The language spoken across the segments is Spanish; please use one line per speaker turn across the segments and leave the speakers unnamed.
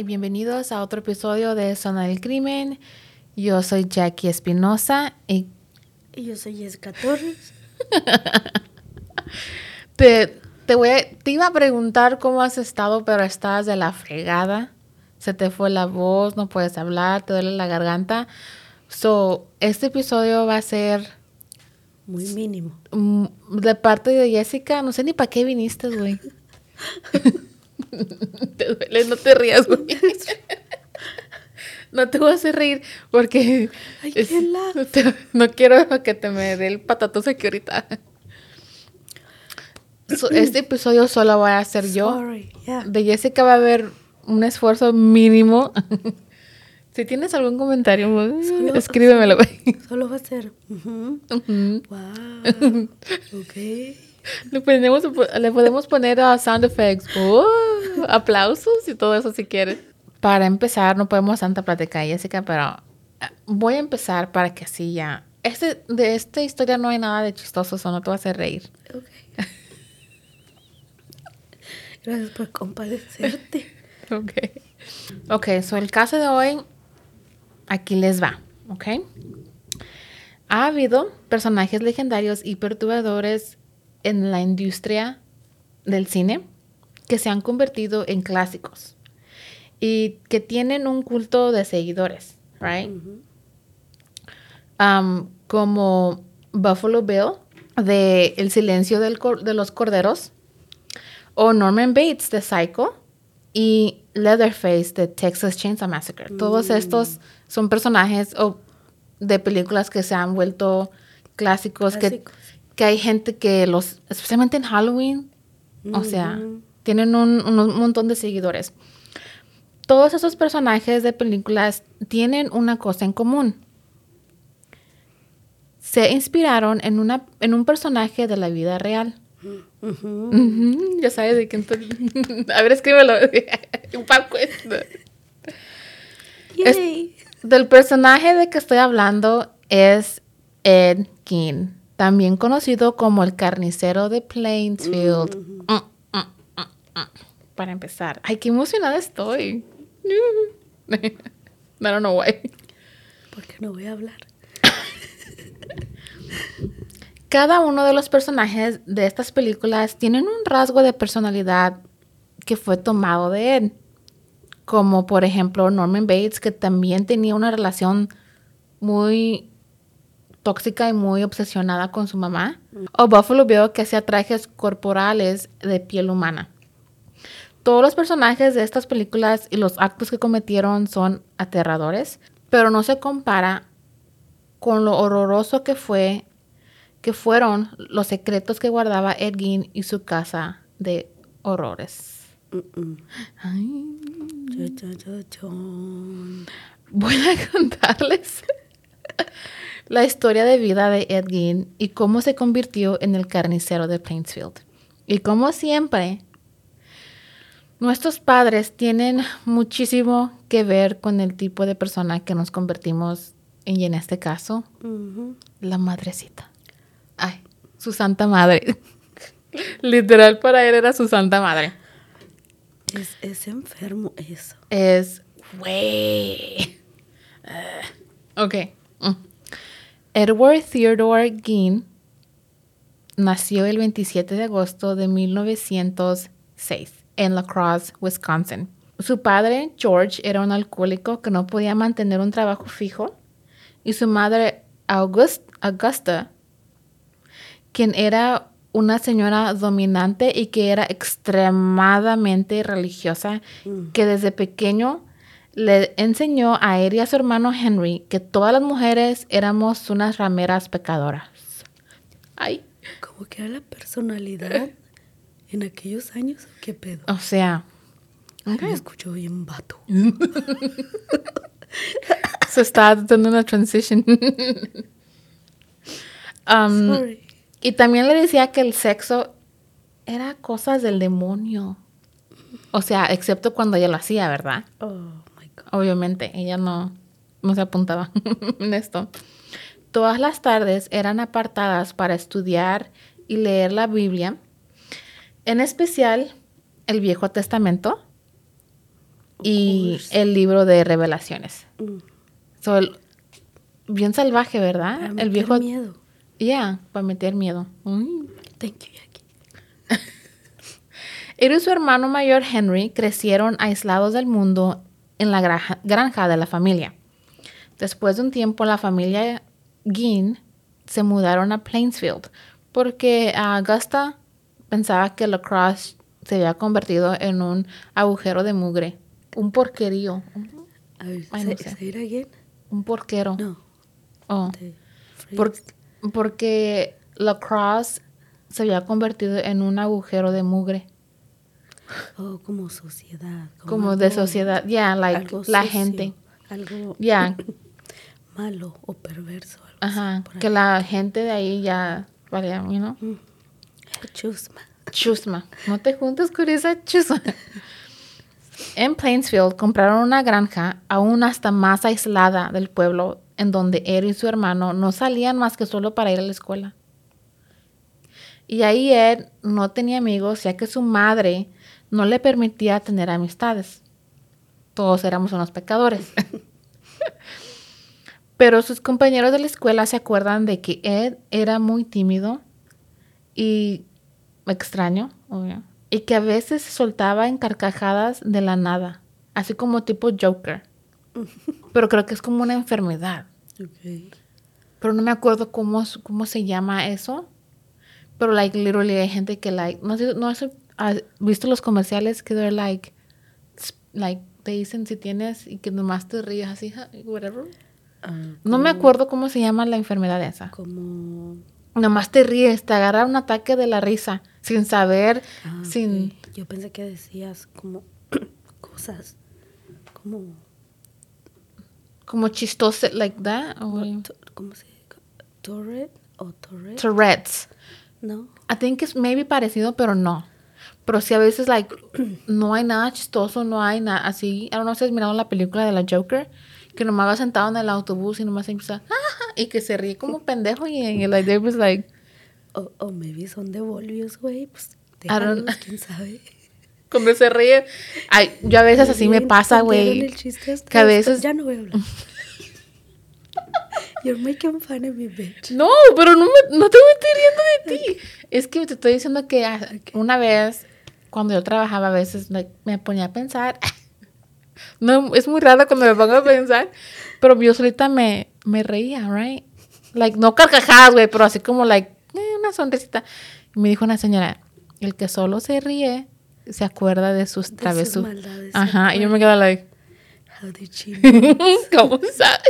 y bienvenidos a otro episodio de Zona del Crimen. Yo soy Jackie Espinosa y
Y yo soy Jessica Torres.
te, te, voy a- te iba a preguntar cómo has estado, pero estás de la fregada. Se te fue la voz, no puedes hablar, te duele la garganta. So, este episodio va a ser
Muy mínimo.
de parte de Jessica. No sé ni para qué viniste, güey. te duele, no te rías, güey. No te voy a hacer reír porque
Ay,
es-
qué la-
te- no quiero que te me dé el patatazo aquí ahorita. So, este episodio solo voy a hacer yo.
Yeah.
De Jessica va a haber un esfuerzo mínimo. si tienes algún comentario,
Solo-
escríbemelo, güey.
Solo va a ser. Ujú. Wow. Ok.
Le podemos, le podemos poner a sound effects, uh, aplausos y todo eso si quieres. Para empezar, no podemos tanta plática, Jessica, pero eh, voy a empezar para que así ya. Este, de esta historia no hay nada de chistoso, eso no te va a hacer reír.
Ok. Gracias por compadecerte.
Ok. Ok, so el caso de hoy, aquí les va, ¿ok? Ha habido personajes legendarios y perturbadores en la industria del cine que se han convertido en clásicos y que tienen un culto de seguidores, right? Um, como Buffalo Bill de El silencio del de los corderos o Norman Bates de Psycho y Leatherface de Texas Chainsaw Massacre. Todos estos son personajes o de películas que se han vuelto clásicos, que,
Clásicos.
Que hay gente que los, especialmente en Halloween, o sea, tienen un, un montón de seguidores. Todos esos personajes de películas tienen una cosa en común. Se inspiraron en, una, en un personaje de la vida real. Ya sabes de quién estoy. A ver, escríbelo. Un. Es-. Del personaje de que estoy hablando es Ed Gein, también conocido como el carnicero de Plainsfield. Mm, mm, mm, mm. Para empezar, ay, qué emocionada estoy. I don't know why.
Porque no voy a hablar.
Cada uno de los personajes de estas películas tienen un rasgo de personalidad que fue tomado de él. Como por ejemplo Norman Bates, que también tenía una relación muy tóxica y muy obsesionada con su mamá. O Buffalo Bill, que hacía trajes corporales de piel humana. Todos los personajes de estas películas y los actos que cometieron son aterradores, pero no se compara con lo horroroso que fue que fueron los secretos que guardaba Ed Gein y su casa de horrores. Ay,
chon.
voy a contarles la historia de vida de Ed Gein y cómo se convirtió en el carnicero de Plainsfield. Y como siempre, nuestros padres tienen muchísimo que ver con el tipo de persona que nos convertimos en, y en este caso, la madrecita. Ay, su santa madre. Literal para él era su santa madre.
Es, es enfermo eso.
Es, güey. Ah, ok. mm. Edward Theodore Gein nació el 27 de agosto de 1906 en La Crosse, Wisconsin. Su padre, George, era un alcohólico que no podía mantener un trabajo fijo y su madre, August- Augusta, quien era una señora dominante y que era extremadamente religiosa, que desde pequeño le enseñó a él y a su hermano Henry que todas las mujeres éramos unas rameras pecadoras. Ay,
Como que era la personalidad en aquellos años. ¿Qué pedo?
o sea,
Ay, Me escucho bien vato.
se está dando una transition. Um,
Sorry.
Y también le decía que el sexo era cosas del demonio. O sea, excepto cuando ella lo hacía, ¿verdad?
Oh.
Obviamente, ella no, no se apuntaba en esto. Todas las tardes eran apartadas para estudiar y leer la Biblia, en especial el Viejo Testamento y el libro de revelaciones.
Mm.
So, el- bien salvaje, ¿verdad?
Para
el
meter
viejo...
miedo.
Ya, para meter miedo. Mm.
Thank you, Jackie.
Él y su hermano mayor Henry crecieron aislados del mundo en la granja, granja de la familia. Después de un tiempo, la familia Gein se mudaron a Plainsfield porque Augusta pensaba que La Crosse se había convertido en un agujero de mugre, un porquerío,
A ver,
Ay, no
say,
sé.
say it again.
un porquero.
No.
Oh. Por- porque La Crosse se había convertido en un agujero de mugre.
Oh, como sociedad.
como de
algo-
sociedad, ya, like,
algo
la gente,
Algo malo o perverso. Algo
ajá,
así
que
ahí.
la gente de ahí ya, vale, you know,
Chusma.
chusma, no te juntes con esa chusma. En Plainsfield compraron una granja aún hasta más aislada del pueblo, en donde él y su hermano no salían más que solo para ir a la escuela. Y ahí él no tenía amigos, ya que su madre no le permitía tener amistades. Todos éramos unos pecadores. Pero sus compañeros de la escuela se acuerdan de que Ed era muy tímido y extraño, obvio, y que a veces se soltaba en carcajadas de la nada, así como tipo Joker. Pero creo que es como una enfermedad. Pero no me acuerdo cómo, cómo se llama eso. Pero, like, literally hay gente que, like, no no ¿has visto los comerciales que they're like, like, te dicen si tienes y que nomás te ríes así, whatever.
Ah,
No me acuerdo cómo se llama la enfermedad esa.
como.
Nomás te ríes, te agarra un ataque de la risa, sin saber,
Ah,
sin...
ok. Yo pensé que decías como cosas. Como.
como chistoso, like that. or-
¿Cómo se dice? Tourette o Tourette.
Tourette's.
no.
I think it's maybe parecido, pero no. Pero sí a veces, like, no hay nada chistoso, no hay nada así. I don't know si has mirado la película de la Joker, que nomás va sentado en el autobús y nomás empieza, "Ajá", y que se ríe como pendejo y, y like, they're just like,
O, o maybe son de Volvios, güey. Pues déjalos, quién sabe.
cuando se ríe. Ay, yo a veces así me pasa, güey. Que a veces-
Ya no voy a hablar. You're making fun of me, bitch.
No, pero no, me, no te estoy riendo de ti. Es que te estoy diciendo que ah, una vez, cuando yo trabajaba, a veces me ponía a pensar. No, es muy raro cuando me pongo a pensar, pero yo solita me, me reía, right? Like, no carcajadas, güey, pero así como, like, eh, una sonrisita. Y me dijo una señora, el que solo se ríe se acuerda de sus travesuras. Ajá, y yo me quedo like,
How did she know?
¿cómo sabe?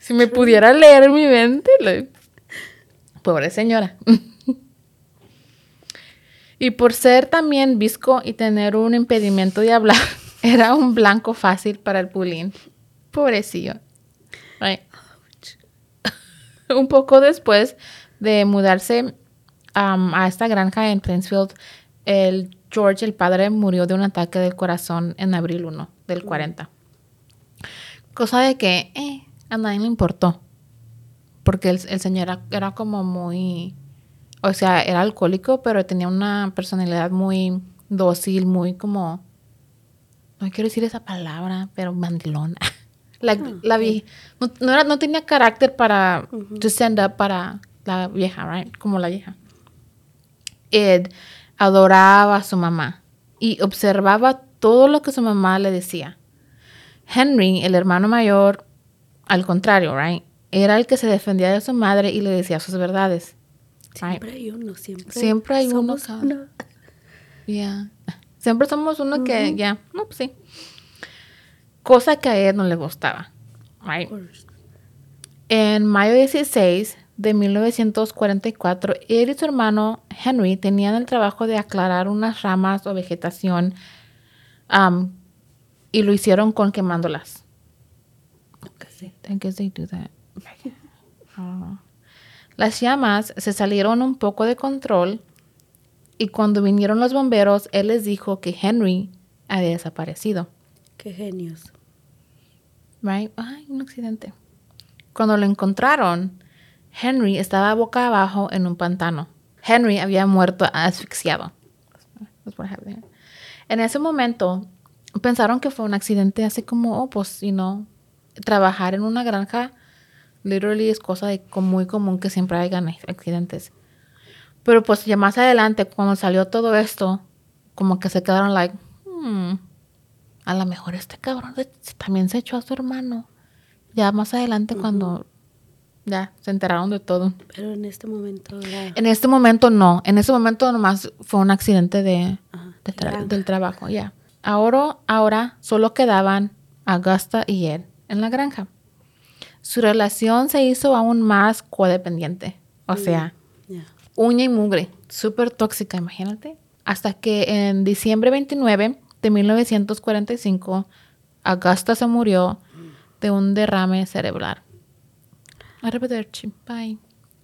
si me pudiera leer mi mente, like, pobre señora. Y por ser también visco y tener un impedimento de hablar, era un blanco fácil para el pulín. Pobrecillo. Un poco después de mudarse a esta granja en Plainsfield, el George, el padre, murió de un ataque del corazón en abril 1 del 40. Cosa de que eh, a nadie le importó. Porque el, señor era como muy... O sea, era alcohólico, pero tenía una personalidad muy dócil, muy como... No quiero decir esa palabra, pero mandilona. Like, la vie- no, no, era- no tenía carácter para to stand up para la vieja, right? Como la vieja. Ed adoraba a su mamá y observaba todo lo que su mamá le decía. Henry, el hermano mayor, al contrario, right? Era el que se defendía de su madre y le decía sus verdades.
Siempre hay uno, siempre.
Siempre hay uno,
uno.
Yeah. Siempre somos uno que, ya, no, pues sí. Cosa que a él no le gustaba. Right? En mayo 16 de 1944, él y su hermano Henry tenían el trabajo de aclarar unas ramas o vegetación um, y lo hicieron con quemándolas. I guess they do that. I don't know. Las llamas se salieron un poco de control y cuando vinieron los bomberos, él les dijo que Henry había desaparecido.
Qué genios.
Right? Ay, un accidente. Cuando lo encontraron, Henry estaba boca abajo en un pantano. Henry había muerto asfixiado. En ese momento, pensaron que fue un accidente así como, oh, pues, you know, trabajar en una granja, literally es cosa de muy común que siempre hayan accidentes. Pero pues ya más adelante, cuando salió todo esto, como que se quedaron like, hmm, a lo mejor este cabrón también se echó a su hermano. Ya más adelante cuando ya se enteraron de todo.
Pero en este momento.
En este momento no, en ese momento nomás fue un accidente de,
Ajá,
de tra-
granja.
del trabajo, ya. Ahora, ahora solo quedaban Augusta y él en la granja. Su relación se hizo aún más codependiente. O sea,
Ya.
uña y mugre, súper tóxica, imagínate. Hasta que en diciembre 29 de 1945, Augusta se murió de un derrame cerebral. Arrivederci. Bye.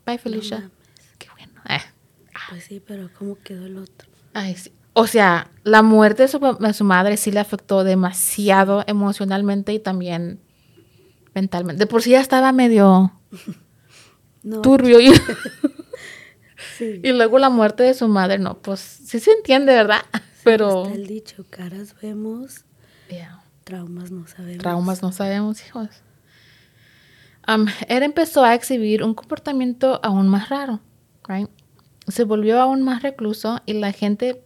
Bye, Felicia. Qué bueno. Eh.
Pues sí, pero ¿cómo quedó el otro?
Ay, sí. O sea, la muerte de su, pa- de su madre sí le afectó demasiado emocionalmente y también mentalmente. De por sí ya estaba medio
No.
turbio y,
Sí.
y luego la muerte de su madre, no, pues sí se entiende, ¿verdad? Pero
Está el dicho, caras vemos,
Yeah.
traumas no sabemos.
traumas no sabemos, hijos. Um, él empezó a exhibir un comportamiento aún más raro, right? Se volvió aún más recluso y la gente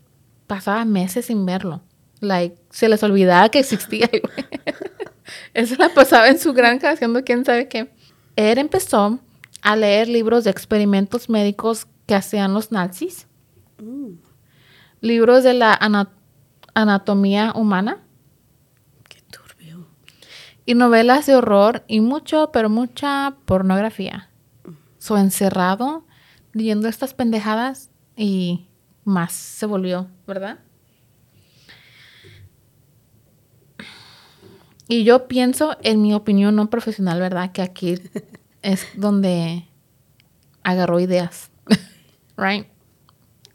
pasaba meses sin verlo. Like, se les olvidaba que existía. Eso la pasaba en su granja haciendo quién sabe qué. Él empezó a leer libros de experimentos médicos que hacían los nazis,
Mm,
libros de la ana- anatomía humana
qué turbio.
y novelas de horror y mucho, pero mucha pornografía. So encerrado leyendo estas pendejadas y más se volvió, ¿verdad? Y yo pienso, en mi opinión no profesional, ¿verdad? Que aquí es donde agarró ideas. right?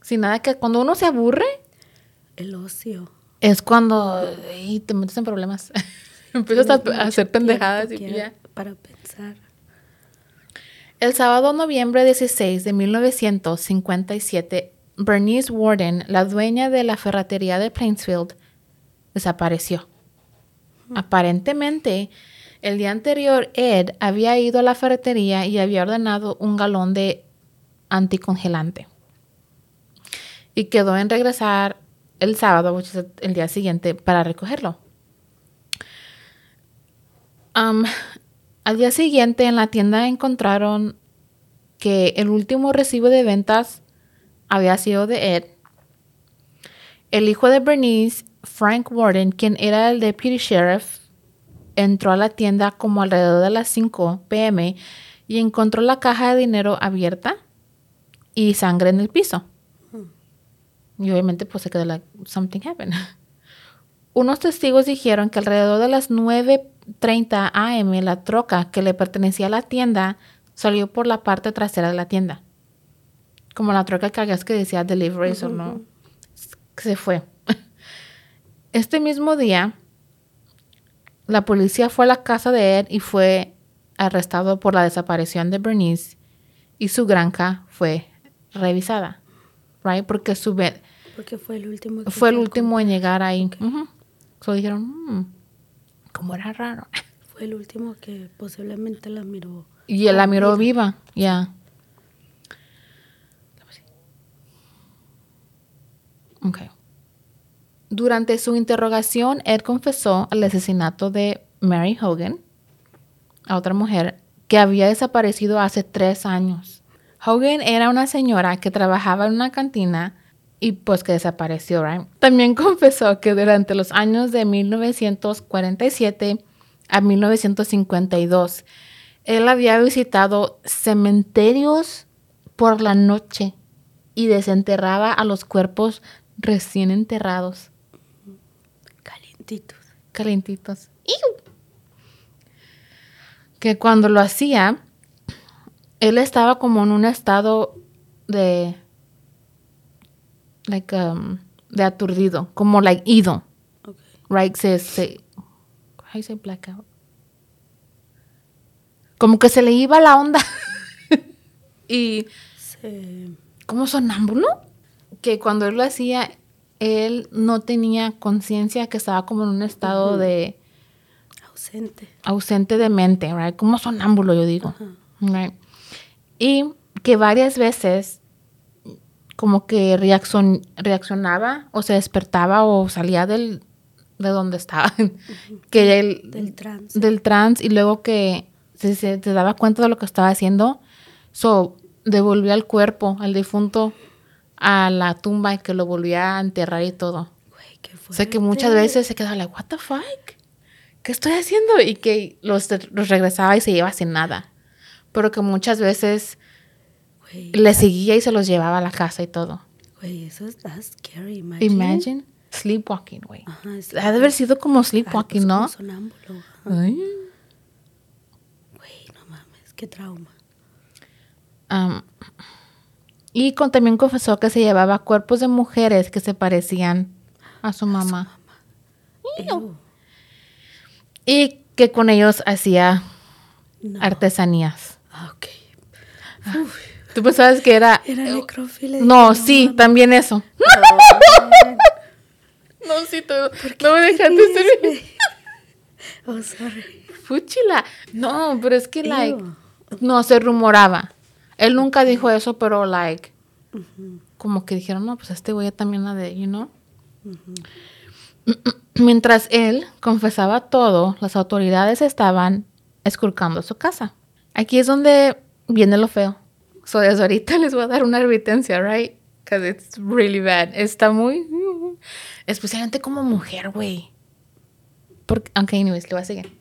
Sin nada que cuando uno se aburre,
El ocio.
es cuando ay, te metes en problemas. Empiezas a, a hacer pendejadas y ya.
Para pensar.
El sábado noviembre 16 de 1957, Bernice Warden, la dueña de la ferretería de Plainsfield, desapareció. Aparentemente, el día anterior, Ed había ido a la ferretería y había ordenado un galón de anticongelante. Y quedó en regresar el sábado, el día siguiente, para recogerlo. Am, al día siguiente en la tienda encontraron que el último recibo de ventas había sido de Ed. El hijo de Bernice, Frank Warden, quien era el deputy sheriff, entró a la tienda como alrededor de las 5 pm y encontró la caja de dinero abierta y sangre en el piso. Y obviamente pues se quedó like, something happened. Unos testigos dijeron que alrededor de las 9.30 am la troca que le pertenecía a la tienda salió por la parte trasera de la tienda. Como la troca que hagas que decía deliveries o no. Se fue. Este mismo día, la policía fue a la casa de Ed y fue arrestado por la desaparición de Bernice y su granja fue revisada. Right? Porque su
Porque fue el último. que
fue el último en llegar ahí. Ujú. So dijeron, "Mm, como era raro.
fue el último que posiblemente la miró.
Y él la miró viva, ya. Ok. Durante su interrogación, Ed confesó el asesinato de Mary Hogan, a otra mujer, que había desaparecido hace tres años. Hogan era una señora que trabajaba en una cantina y pues que desapareció, right? También confesó que durante los años de 1947 a 1952, él había visitado cementerios por la noche y desenterraba a los cuerpos recién enterrados,
Calientitos.
¡Iu! Que cuando lo hacía, él estaba como en un estado de, like, um, de aturdido, como like ido,
Ok.
right? Se, se, how you say blackout? Como que se le iba la onda. y
Se,
como sonámbulo, que cuando él lo hacía, él no tenía conciencia que estaba como en un estado de
ausente.
ausente de mente, right? Como sonámbulo, yo digo. right? Y que varias veces como que reaccion- reaccionaba o se despertaba o salía del, de donde estaba. que él,
Del trance.
del trance y luego que se, se- se daba cuenta de lo que estaba haciendo, so devolvía el cuerpo al difunto a la tumba y que lo volvía a enterrar y todo.
Güey, qué
O sea que
fuerte.
muchas veces se quedaba like, what the fuck? ¿Qué estoy haciendo? Y que los, los regresaba y se iba sin nada. Pero que muchas veces
Güey,
le seguía y se los llevaba a la casa y todo.
güey, eso es that's scary. Imagine.
Imagine. Sleepwalking, güey.
Ajá, es-
Ha de haber sido como
Ah,
sleepwalking,
pues,
¿no?
como sonámbulo.
Ay.
Güey, no mames, qué trauma.
Am, y con, también confesó que se llevaba cuerpos de mujeres que se parecían a su mamá. Y que con ellos hacía
No.
artesanías.
Ah, ok.
¿Tú pensabas que era...
Era necrófile.
No, sí, también eso. No, sí, todo. No me dejaste servir.
Oh, sorry.
Fuchila. No, pero es que, like,
Ew.
no, se rumoraba. Él nunca dijo eso, pero, like, como que dijeron, no, pues este güey también la de, you know. Mientras él confesaba todo, las autoridades estaban esculcando su casa. Aquí es donde viene lo feo. So, desde ahorita les voy a dar una advertencia, right? Because it's really bad. Está muy... Especialmente como mujer, güey. Porque, aunque, anyways, le voy a seguir.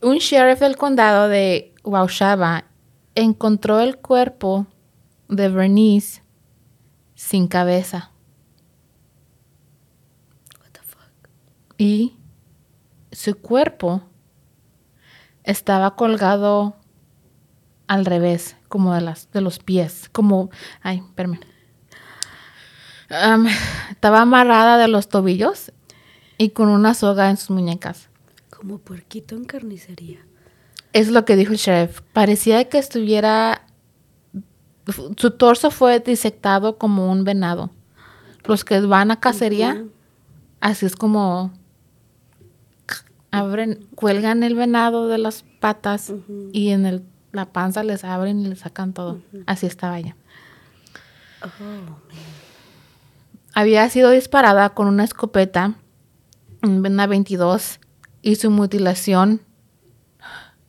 Un sheriff del condado de Waushaba encontró el cuerpo de Bernice sin cabeza
What the fuck?
y su cuerpo estaba colgado al revés, como de las de los pies, como ay, espérame. Am, estaba amarrada de los tobillos y con una soga en sus muñecas.
Como puerquito en carnicería.
Es lo que dijo el sheriff. Parecía que estuviera... Su torso fue disectado como un venado. Los que van a cacería, así es como... Abren, cuelgan el venado de las patas y en el, la panza les abren y les sacan todo. Así estaba ella.
Oh.
Había sido disparada con una escopeta, una 22, y su mutilación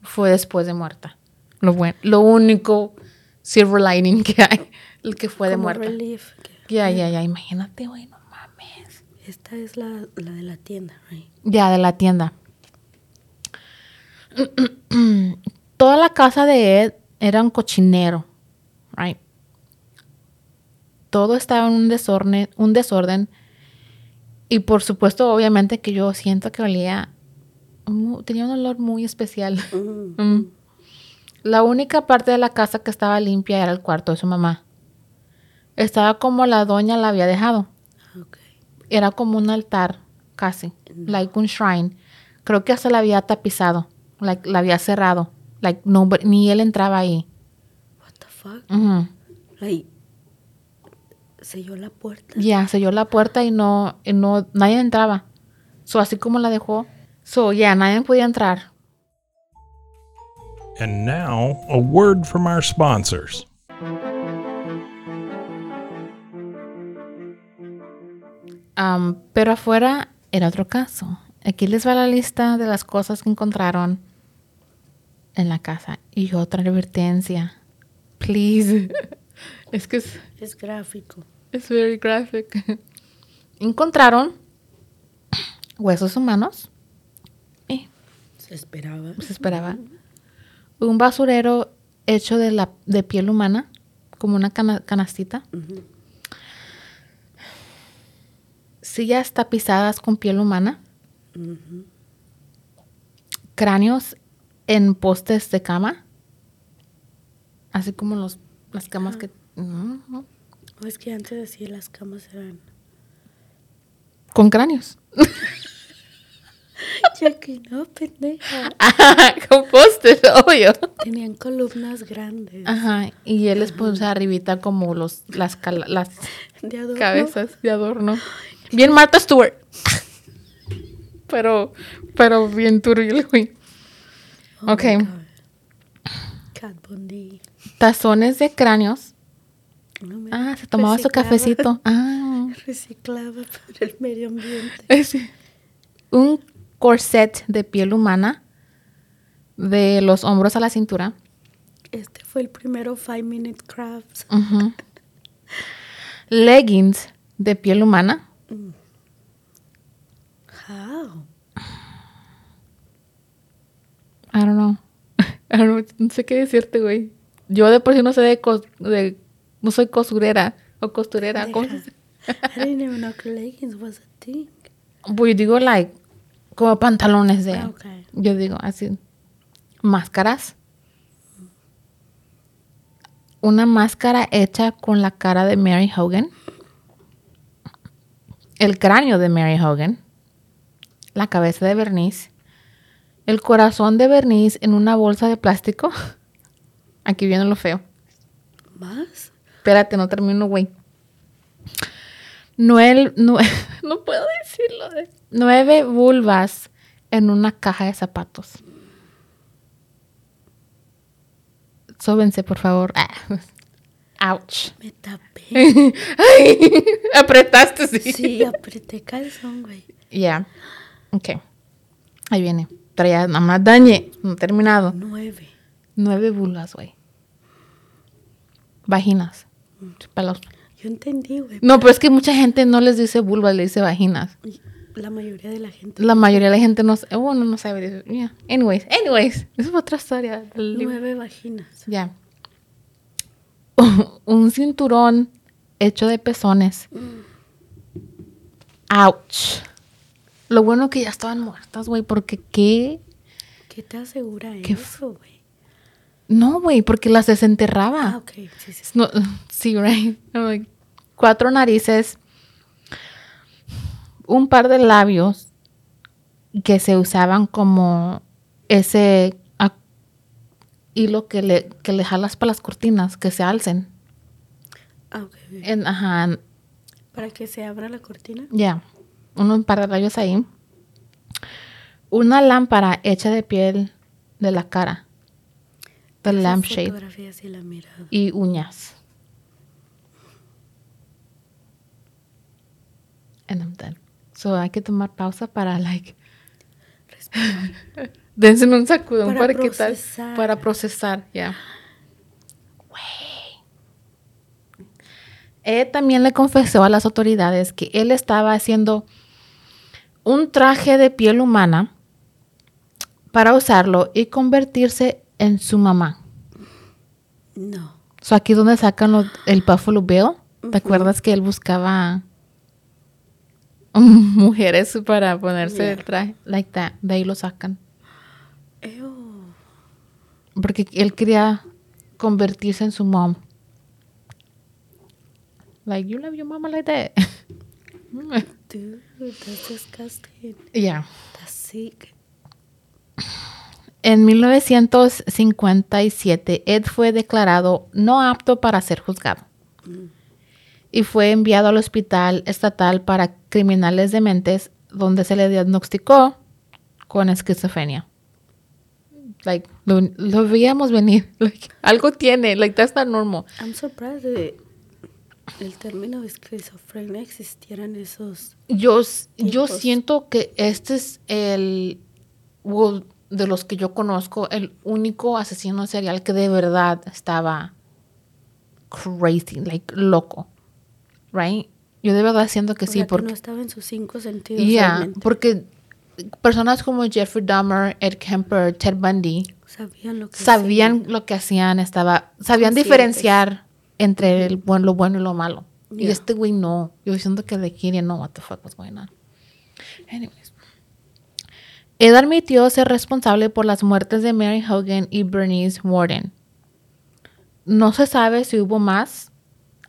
fue después de muerta. Lo, buen- lo único silver lining que hay, el que fue de
Como
muerta.
relief. que-
Ya, ya, ya, imagínate, güey, no mames.
Esta es la, la de la tienda, right?
Ya, de la tienda. Toda la casa de Ed era un cochinero, right? Todo estaba en un desorden, un desorden. Y por supuesto, obviamente que yo siento que olía, tenía un olor muy especial.
Mm.
Mm. La única parte de la casa que estaba limpia era el cuarto de su mamá. Estaba como la doña la había dejado. Era como un altar, casi. Like un shrine. Creo que hasta la había tapizado. Like, la había cerrado. Like, no, ni él entraba ahí.
What the fuck? Like, selló la puerta.
Ya, selló la puerta y no, y no, nadie entraba. So, así como la dejó, So, ya, nadie podía entrar.
And now, a word from our sponsors.
Am, pero afuera era otro caso. Aquí les va la lista de las cosas que encontraron en la casa. Y otra advertencia. Please. es que es,
Es gráfico.
es very graphic. encontraron huesos humanos.
Se esperaba.
se esperaba. Un basurero hecho de, la, de piel humana, como una cana- canastita. Sillas tapizadas con piel humana. Cráneos en postes de cama. Así como los, las camas que... Ujú.
O es que antes así las camas eran.
Con cráneos.
Ya que no, pendeja.
con postes, obvio.
Tenían columnas grandes.
Ajá. Y él les puso arribita como los, las, las
De
cabezas de adorno. Bien Martha Stewart. pero, pero bien turbio güey.
Oh
Ok.
Cat Bondi.
Tazones de cráneos.
No me-
Ah, se tomaba su cafecito. Ah.
Reciclaba para el medio ambiente.
Ese. Un corset de piel humana. De los hombros a la cintura.
Este fue el primero Five Minute Crafts.
Leggings de piel humana.
How?
I don't know. I don't know. No sé qué decirte, güey. Yo de por sí no sé de, cos- de- no soy costurera o costurera.
I didn't even know leggings was a thing.
Pues yo digo, like, como pantalones de.
Ah.
Yo digo, así. Máscaras. Una máscara hecha con la cara de Mary Hogan. El cráneo de Mary Hogan. La cabeza de Bernice. El corazón de Bernice en una bolsa de plástico. Aquí viene lo feo.
¿Más?
Espérate, no termino, güey. Nueve, nue- no puedo decirlo. de- Nueve vulvas en una caja de zapatos. Sóbense, por favor. Ah. Ouch.
Me tapé.
Ay, apretaste, sí.
Sí, apreté calzón, güey.
Ya. Ok. Ahí viene. Traía nada más dañe. No he terminado.
Nueve.
Nueve vulvas, güey. Vaginas. Chúpalos.
Yo entendí, güey.
No, pero es que mucha gente no les dice vulvas, le dice vaginas.
y La mayoría de la gente.
La mayoría de la gente no, sa- bueno, no sabe. yeah. Anyways, anyways, esa es otra historia.
Nueve vaginas.
Ya. Un cinturón hecho de pezones. Ouch. Lo bueno que ya estaban muertas, güey, porque qué.
¿Qué te asegura
Qué
eso, güey?
No, güey, porque las desenterraba.
Ah, ok. Sí, sí, sí.
No, sí, right. Like, cuatro narices, un par de labios que se usaban como ese hilo que le, que le jalas para las cortinas, que se alcen.
Ah, ok.
En- ajá,
Para que se abra la cortina.
ya, un par de labios ahí. Una lámpara hecha de piel de la cara,
Esa
lampshade.
sí la
y uñas. And I'm done. So hay que tomar pausa para like dense un sacudón
Para procesar.
para procesar, ya. Él también le confesó a las autoridades que él estaba haciendo un traje de piel humana para usarlo y convertirse en su mamá.
No.
So aquí es donde sacan lo- el Buffalo Bill. ¿Te acuerdas que él buscaba mujeres para ponerse
Yeah.
el traje? Like that. De ahí lo sacan.
Ew.
Porque él quería convertirse en su mom. Like, you love your mama like that.
Dude, that's disgusting.
yeah.
That's sick.
En 1957, Ed fue declarado no apto para ser juzgado y fue enviado al hospital estatal para criminales dementes donde se le diagnosticó con esquizofrenia. Like, lo, lo veíamos venir. Like, algo tiene. Like, that's not normal.
I'm surprised de el término esquizofrenia existieran esos.
Yo, yo siento que este es el, well, de los que yo conozco, el único asesino serial que de verdad estaba crazy, like loco, right? Yo de verdad siento que
o
sí,
sea, que
porque,
no estaba en sus cinco sentidos.
yeah,
realmente.
porque personas como Jeffrey Dahmer, Ed Kemper, Ted Bundy,
sabían lo que
sabían
hacían.
lo que hacían, estaba, sabían
Conscientes.
diferenciar entre el lo bueno y lo malo. Y
Yeah.
este güey no. Yo siento que de Kiri no, what the fuck was going on. Anyways. Ed admitió ser responsable por las muertes de Mary Hogan y Bernice Warden. No se sabe si hubo más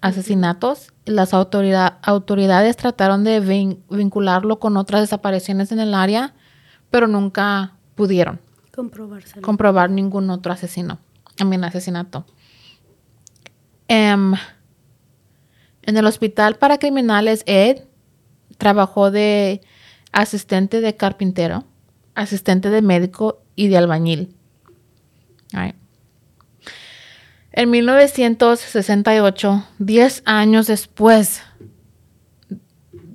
asesinatos. Las autorida- autoridades trataron de vin- vincularlo con otras desapariciones en el área, pero nunca pudieron comprobar ningún otro asesino. Mean, asesinato. Em, en el hospital para criminales, Ed trabajó de asistente de carpintero, asistente de médico y de albañil. Alright. En 1968, 10 años después,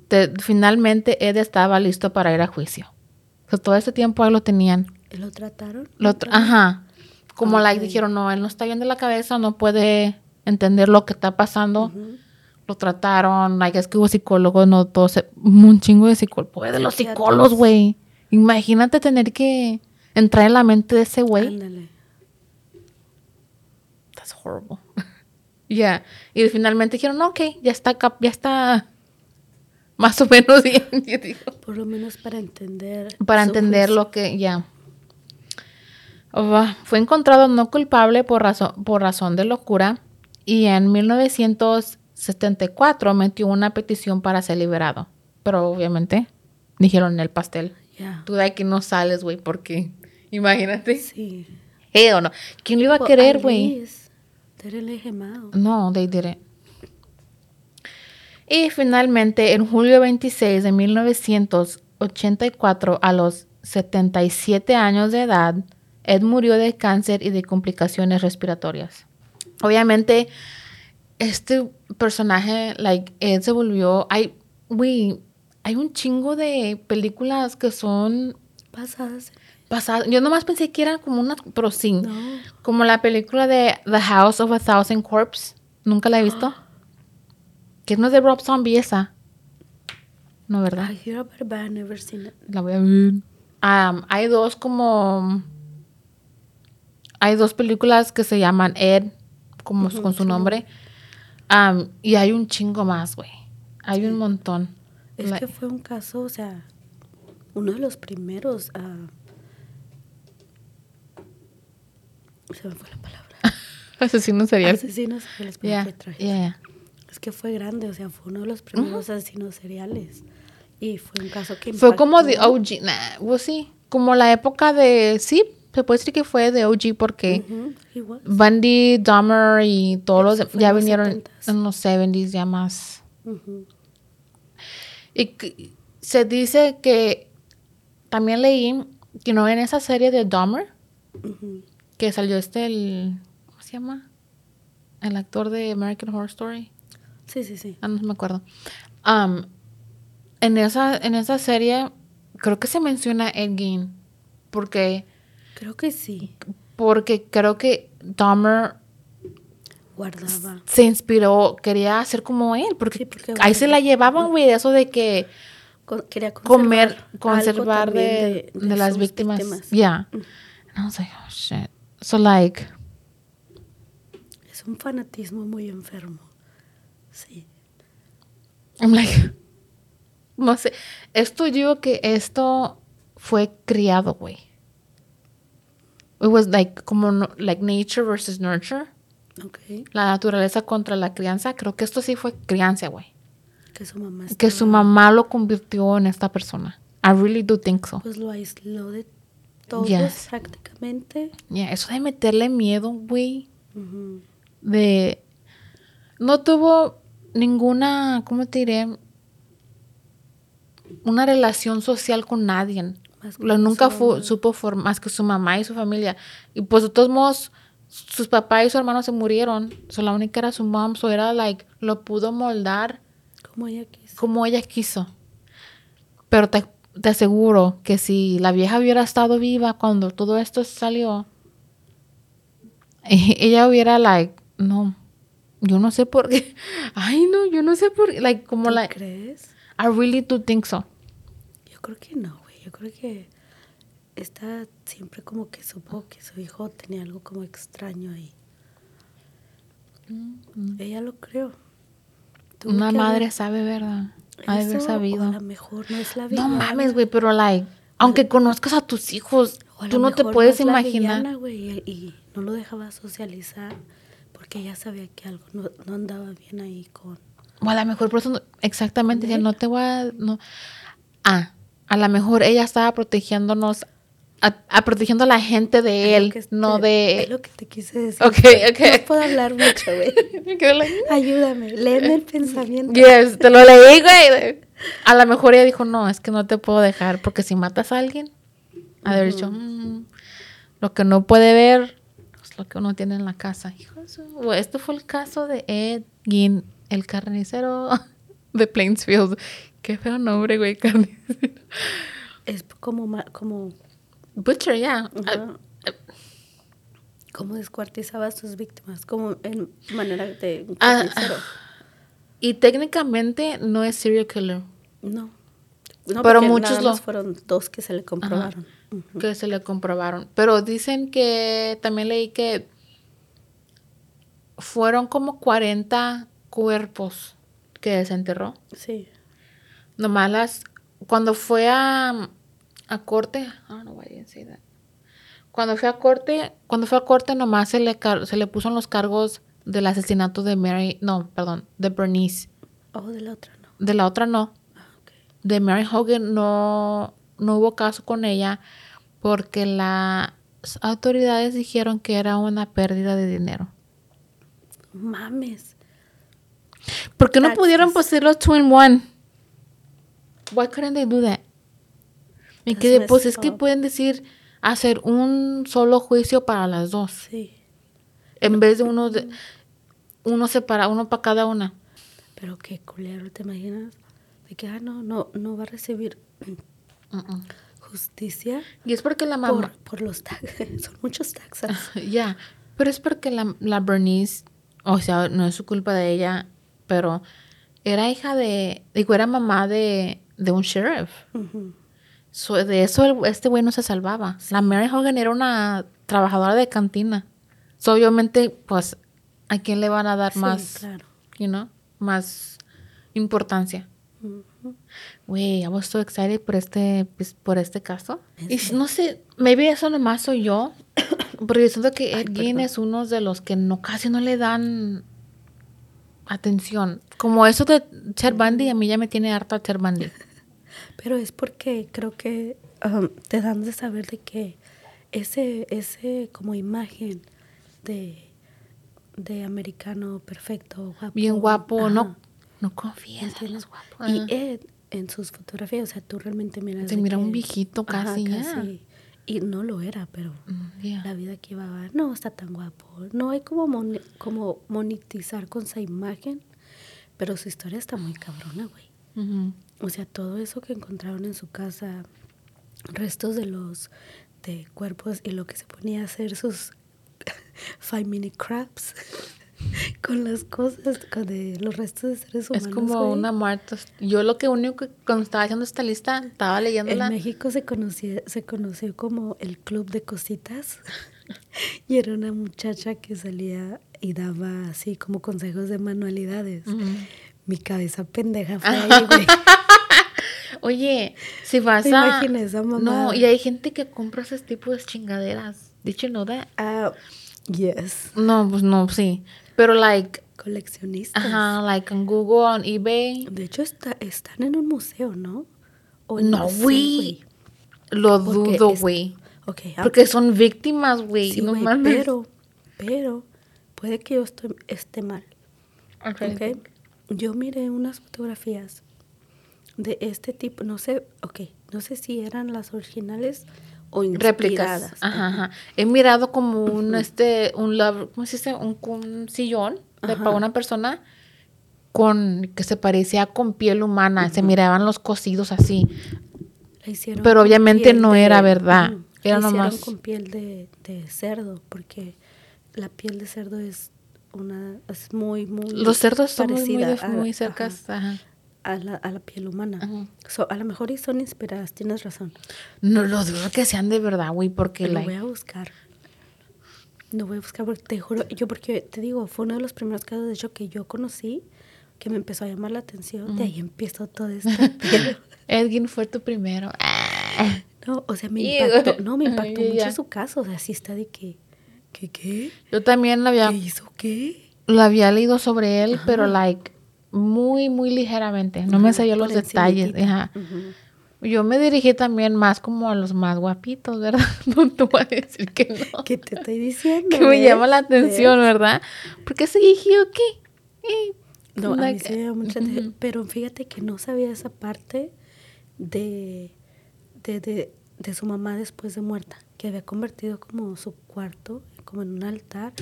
de- finalmente Ed estaba listo para ir a juicio. So, todo ese tiempo ahí lo tenían.
¿Y ¿Lo trataron?
Lo tra- ajá. Como
Ok.
like dijeron, no, él no está bien de la cabeza, no puede entender lo que está pasando. Lo trataron, like, es que hubo psicólogos, no todos, se- un chingo de psicólogos. De los psicólogos, güey. Imagínate tener que entrar en la mente de ese güey.
Ándale.
Horrible. Ya. Y finalmente dijeron, no, ok, ya está, ya está más o menos bien. yo digo.
Por lo menos para entender.
para entender
juicio.
lo que ya. Ah, fue encontrado no culpable por razón, por razón de locura y en 1974 metió una petición para ser liberado. Pero obviamente dijeron en el pastel,
Ya.
tú de aquí no sales, güey, porque imagínate.
Sí.
Eh, o no. ¿Quién lo iba a
Well,
querer,
at
No, they didn't. Y finalmente, en julio 26 de 1984, a los 77 años de edad, Ed murió de cáncer y de complicaciones respiratorias. Obviamente, este personaje, like, Ed se volvió... Hay, güey, hay un chingo de películas que son
Pasadas.
Pasadas. Yo nomás pensé que eran como una... Pero sí.
No.
Como la película de The House of a Thousand Corpses. ¿Nunca la he visto? Que no es de Rob Zombie esa. No, ¿verdad?
I hear about it, but I've never seen it.
La voy a ver. Um, hay dos como... Hay dos películas que se llaman Ed, como con su nombre. Um, y hay un chingo más, güey. Hay un montón.
Es
La-
que fue un caso, o sea, uno de los primeros. ah, se me fue la palabra.
Asesino serial.
Asesinos seriales.
Yeah, yeah, yeah.
Es que fue grande, o sea, fue uno de los primeros asesinos seriales. Y fue un caso que
Fue como de
impactó.
OG. Nah, pues sí. Como la época de... Sí, se puede decir que fue de OG porque...
Was.
Bundy, Dahmer y todos los ya
en
vinieron
70s.
en los 70s ya más. Y se dice que también leí que no en esa serie de Dahmer
Ujú.
Que salió este el ¿cómo se llama? El actor de American Horror Story.
Sí, sí, sí.
Ah, no me acuerdo. Am, en esa en esa serie creo que se menciona Ed Gein porque
Creo que sí.
porque creo que Dahmer
Guardaba.
se inspiró, quería hacer como él, porque,
Sí, porque
ahí se la llevaban, güey, de eso de que
Con- quería
comer,
conservar,
conservar
algo también
de, de las víctimas. Yeah.
Mm.
And I was like, oh shit. So like,
Es un fanatismo muy enfermo. Sí.
I'm like, no sé. Esto yo que esto fue criado, güey. It was like, como, no- like nature versus nurture.
Ok.
La naturaleza contra la crianza. Creo que esto sí fue crianza, güey.
Que su mamá
Que su
estaba-
mamá lo convirtió en esta persona. I really do think so.
Pues lo aisló de todos prácticamente.
Yeah, eso de meterle miedo, güey. De. No tuvo ninguna. ¿Cómo te diré? Una relación social con nadie. Lo nunca supo for- más que su mamá y su familia. Y pues de todos modos, sus papás y su hermano se murieron. So, la única era su mom. So era like, lo pudo moldar
Como ella quiso.
como ella quiso. Pero te, te aseguro que si la vieja hubiera estado viva cuando todo esto salió, e- ella hubiera like, no, yo no sé por qué. Ay, no, yo no sé por qué. Like, como
¿Tú
like,
crees?
I really do think so.
Yo creo que no, güey. Yo creo que esta siempre como que supo que su hijo tenía algo como extraño ahí. Ella lo creo. Tuvo
Una madre
haber-
sabe, ¿verdad? De haber sabido.
A lo mejor no es la
No
villana.
mames, güey, pero like, aunque conozcas a tus hijos,
a
tú no te puedes
es la
imaginar.
villana, güey, y, no lo dejaba socializar porque ella sabía que algo no, no andaba bien ahí con...
O a lo mejor por eso, no- exactamente, que no te voy a... No. Ah, a lo mejor ella estaba protegiéndonos, a, a protegiendo a la gente de él, no de...
Es lo que te quise decir.
Ok,
güey.
ok.
No puedo hablar mucho, güey. Ayúdame, léeme el pensamiento.
Yes, te lo leí, güey. A lo mejor ella dijo, no, es que no te puedo dejar, porque si matas a alguien, ha de haber dicho, "Mm, lo que no puede ver es lo que uno tiene en la casa. Hijo Esto fue el caso de Ed Gein, el carnicero de Plainsfield. Qué feo nombre, güey, carnicero.
Es como, como,
Butcher, ya.
ajá, como descuartizaba a sus víctimas, como en manera de
Ah,
carnicero.
Y técnicamente no es serial killer.
No. No,
Pero muchos
nada
lo-
fueron dos que se le comprobaron.
Que se le comprobaron. Pero dicen que también leí que fueron como 40 cuerpos que desenterró.
Sí.
Nomás las. Cuando fue a, a corte. I don't know why I didn't say that. Cuando fue a corte, cuando fue a corte, nomás se le, se le puso los cargos del asesinato de Mary. No, perdón, de Bernice.
Oh, de la otra no.
De la otra no.
Ah,
de Mary Hogan no, no hubo caso con ella porque las autoridades dijeron que era una pérdida de dinero.
Mames.
¿Por qué no pudieron poseer los two in one? Why couldn't they do that? Y
That's
que
messed
pues es que pueden decir hacer un solo juicio para las dos
Sí.
en vez de uno de uno separa uno para cada una.
Pero qué culero, ¿te imaginas? De que, ah, no, no, no va a recibir justicia
Y es porque la
por,
mamá
por los taxes. Son muchos taxes.
Ya, pero es porque la, la Bernice, o sea, no es su culpa de ella, pero era hija de, digo, era mamá de, de un sheriff.
Ujú.
So, de eso el- este güey no se salvaba. La Mary Hogan era una trabajadora de cantina. So, obviamente, pues, ¿a quién le van a dar
Sí,
más,
claro.
you know, más importancia? Güey, I was so excited por este, pues, por este caso. Y no sé, maybe eso nomás soy yo. Porque siento que Ed Gein es uno de los que no casi no le dan atención. Como eso de Ted Bundy, a mí ya me tiene harta Ted Bundy.
Pero es porque creo que um, te dan de saber de que ese, ese como imagen de, de americano perfecto, guapo.
Bien guapo, no,
ajá,
no confíes en
¿entiendes?
los guapos.
Y
Ajá.
Ed, en sus fotografías, o sea, tú realmente miras. De
mira
que-
un viejito casi, ya.
Y no lo era, pero
Mm, yeah.
la vida que llevaba, no está tan guapo. No hay como, moni- como monetizar con esa imagen, pero su historia está muy cabrona, güey.
Ujú.
O sea, todo eso que encontraron en su casa, restos de los de cuerpos y lo que se ponía a hacer sus five minute crabs con las cosas, con de los restos de seres humanos.
Es como
güey.
una muerta. Yo lo que único que cuando estaba haciendo esta lista, estaba
En
leyéndola.
México se conocía, se conoció como el club de cositas y era una muchacha que salía y daba así como consejos de manualidades.
Ujú.
Mi cabeza pendeja fue ahí, güey.
Oye, si vas
¿Te
a...
esa
No, y hay gente que compra ese tipo de chingaderas. Did you know that?
Ah, yes.
No, pues no, sí. Pero like,
Coleccionistas.
ajá, like en Google, on eBay.
De hecho, está, están en un museo, ¿no? O
No, güey. Lo dudo, güey.
Ok, ah,
Porque son víctimas, güey.
sí,
no mames.
pero, pero, puede que yo estoy, esté mal.
Okay.
Ok. Yo miré unas fotografías de este tipo, no sé, ok, no sé si eran las originales o
Réplicas.
inspiradas.
Ajá, ajá. He mirado como un, este, un, love- ¿cómo se dice? Un, un sillón de, para una persona con, que se parecía con piel humana. Se miraban los cosidos así.
Hicieron
Pero obviamente no era verdad. Era
hicieron
nomás-
con piel de, de cerdo, porque la piel de cerdo es una es muy muy
Los cerdos son muy, muy,
ajá,
cercas. Ajá.
A, la, a la piel humana.
Ajá.
So, a lo mejor y son inspiradas, tienes razón.
No lo dudo que sean de verdad, güey, porque
Lo voy a buscar. Lo voy a buscar porque te juro, yo porque te digo, fue uno de los primeros casos de hecho que yo conocí que me empezó a llamar la atención. De ahí empezó todo esto.
Edwin fue tu primero. Ah.
no, o sea, me impactó. No, me impactó mucho su caso. O sea, sí está de que, ¿qué qué?
Yo también lo había,
¿Qué hizo qué?
lo había leído sobre él, pero like muy, muy ligeramente. No me sabía los
por
detalles. Ajá. Yo me dirigí también más como a los más guapitos, ¿verdad? No te voy a decir que no.
¿Qué te estoy diciendo?
que me llama la atención,
¿Ves?
¿verdad? Porque ese viejillo, ¿qué? Eh,
No, a mí
like,
me llama mucha. Pero fíjate que no sabía esa parte de, de, de, de su mamá después de muerta, que había convertido como su cuarto, como en un altar.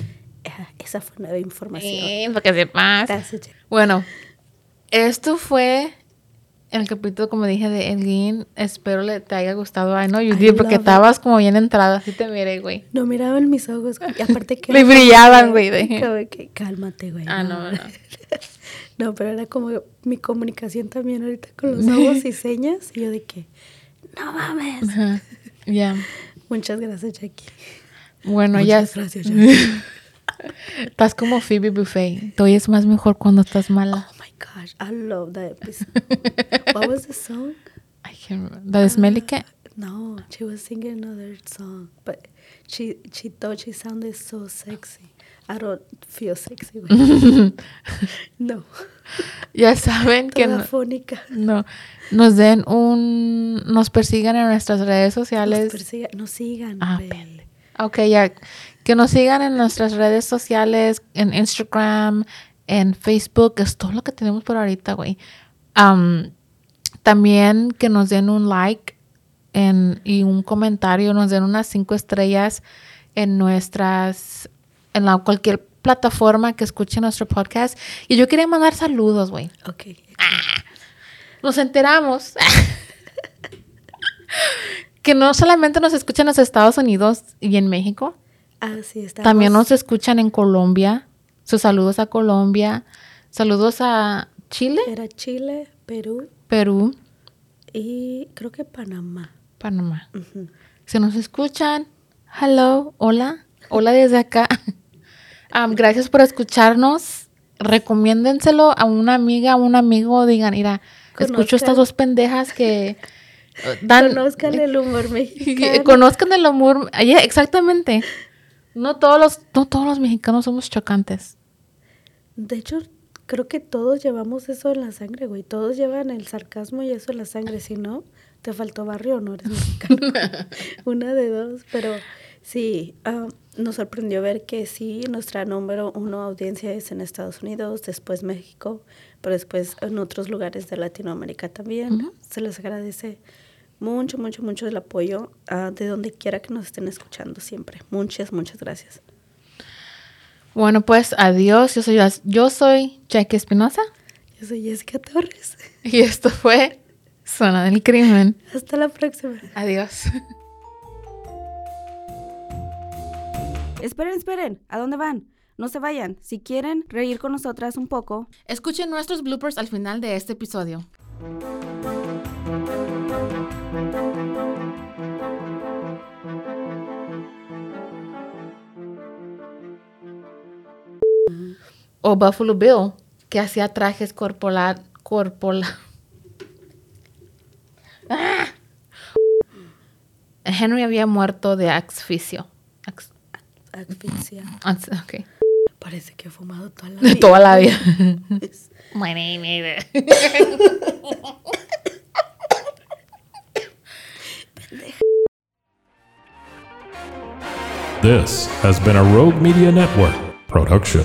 Esa fue nueva información.
Eh, para que sepas.
It.
Bueno, esto fue el capítulo, como dije, de Elgin. Espero le te haya gustado. Ay, no, did, porque estabas como bien entrada. Así te miré, güey.
No miraban mis ojos. Y aparte que.
Le brillaban, güey, de-
cálmate, güey.
Ah, no, no.
No, pero era como mi comunicación también ahorita con los ojos y señas. Y yo de que, no mames.
Ya.
Muchas gracias, Jackie.
Bueno, ya.
Muchas gracias, Jackie.
Estás como Phoebe Buffet. Te oyes más mejor cuando estás mala.
Oh my gosh, I love that episode. what was the song?
I can't remember. ¿La de Smelly Cat?
No, she was singing another song, but she she thought she sounded so sexy. I don't feel sexy. no,
Ya saben que no,
fónica.
no. Nos den un. Nos persigan en nuestras redes
Nos,
sociales.
persiga- nos sigan.
Ah. Ok, ya. Que nos sigan en nuestras redes sociales, en Instagram, en Facebook. Es todo lo que tenemos por ahorita, güey. Am, también que nos den un like en, y un comentario, nos den unas cinco estrellas en nuestras, en la, cualquier plataforma que escuche nuestro podcast. Y yo quería mandar saludos, güey.
Ok.
Nos enteramos que no solamente nos escuchan en los Estados Unidos y en México,
Ah, sí, está.
también nos escuchan en Colombia. Sus saludos a Colombia. Saludos a Chile,
Era Chile, Perú
Perú,
y creo que Panamá.
Panamá.
Ujú.
Si nos escuchan, hello, hola, hola desde acá. Am, gracias por escucharnos. Recomiéndenselo a una amiga, a un amigo. Digan, mira, escucho estas dos pendejas que eh, dan.
Conozcan el humor mexicano.
Conozcan el humor. Ay, exactamente. No todos los, no todos los mexicanos somos chocantes.
De hecho, creo que todos llevamos eso en la sangre, güey. Todos llevan el sarcasmo y eso en la sangre. Si no, te faltó barrio, no eres mexicano. Una de dos. Pero sí, ah, nos sorprendió ver que sí, nuestra número uno audiencia es en Estados Unidos, después México, pero después en otros lugares de Latinoamérica también. Se les agradece mucho, mucho, mucho el apoyo ah, de donde quiera que nos estén escuchando siempre. Muchas, muchas gracias.
Bueno, pues adiós. Yo soy, yo soy Jackie Espinosa.
Yo soy Jessica Torres.
Y esto fue Zona del Crimen.
Hasta la próxima.
Adiós.
Esperen, esperen, ¿a dónde van? No se vayan. Si quieren reír con nosotras un poco,
Escuchen nuestros bloopers al final de este episodio. O Buffalo Bill, que hacía trajes corporal, corporal. ¡Ah! Henry había muerto de asfixio. Ax-
Asfixia.
ax- ok.
Parece que he fumado toda la
De
vida.
toda la vida. My name is.
This has been a Rogue Media Network production.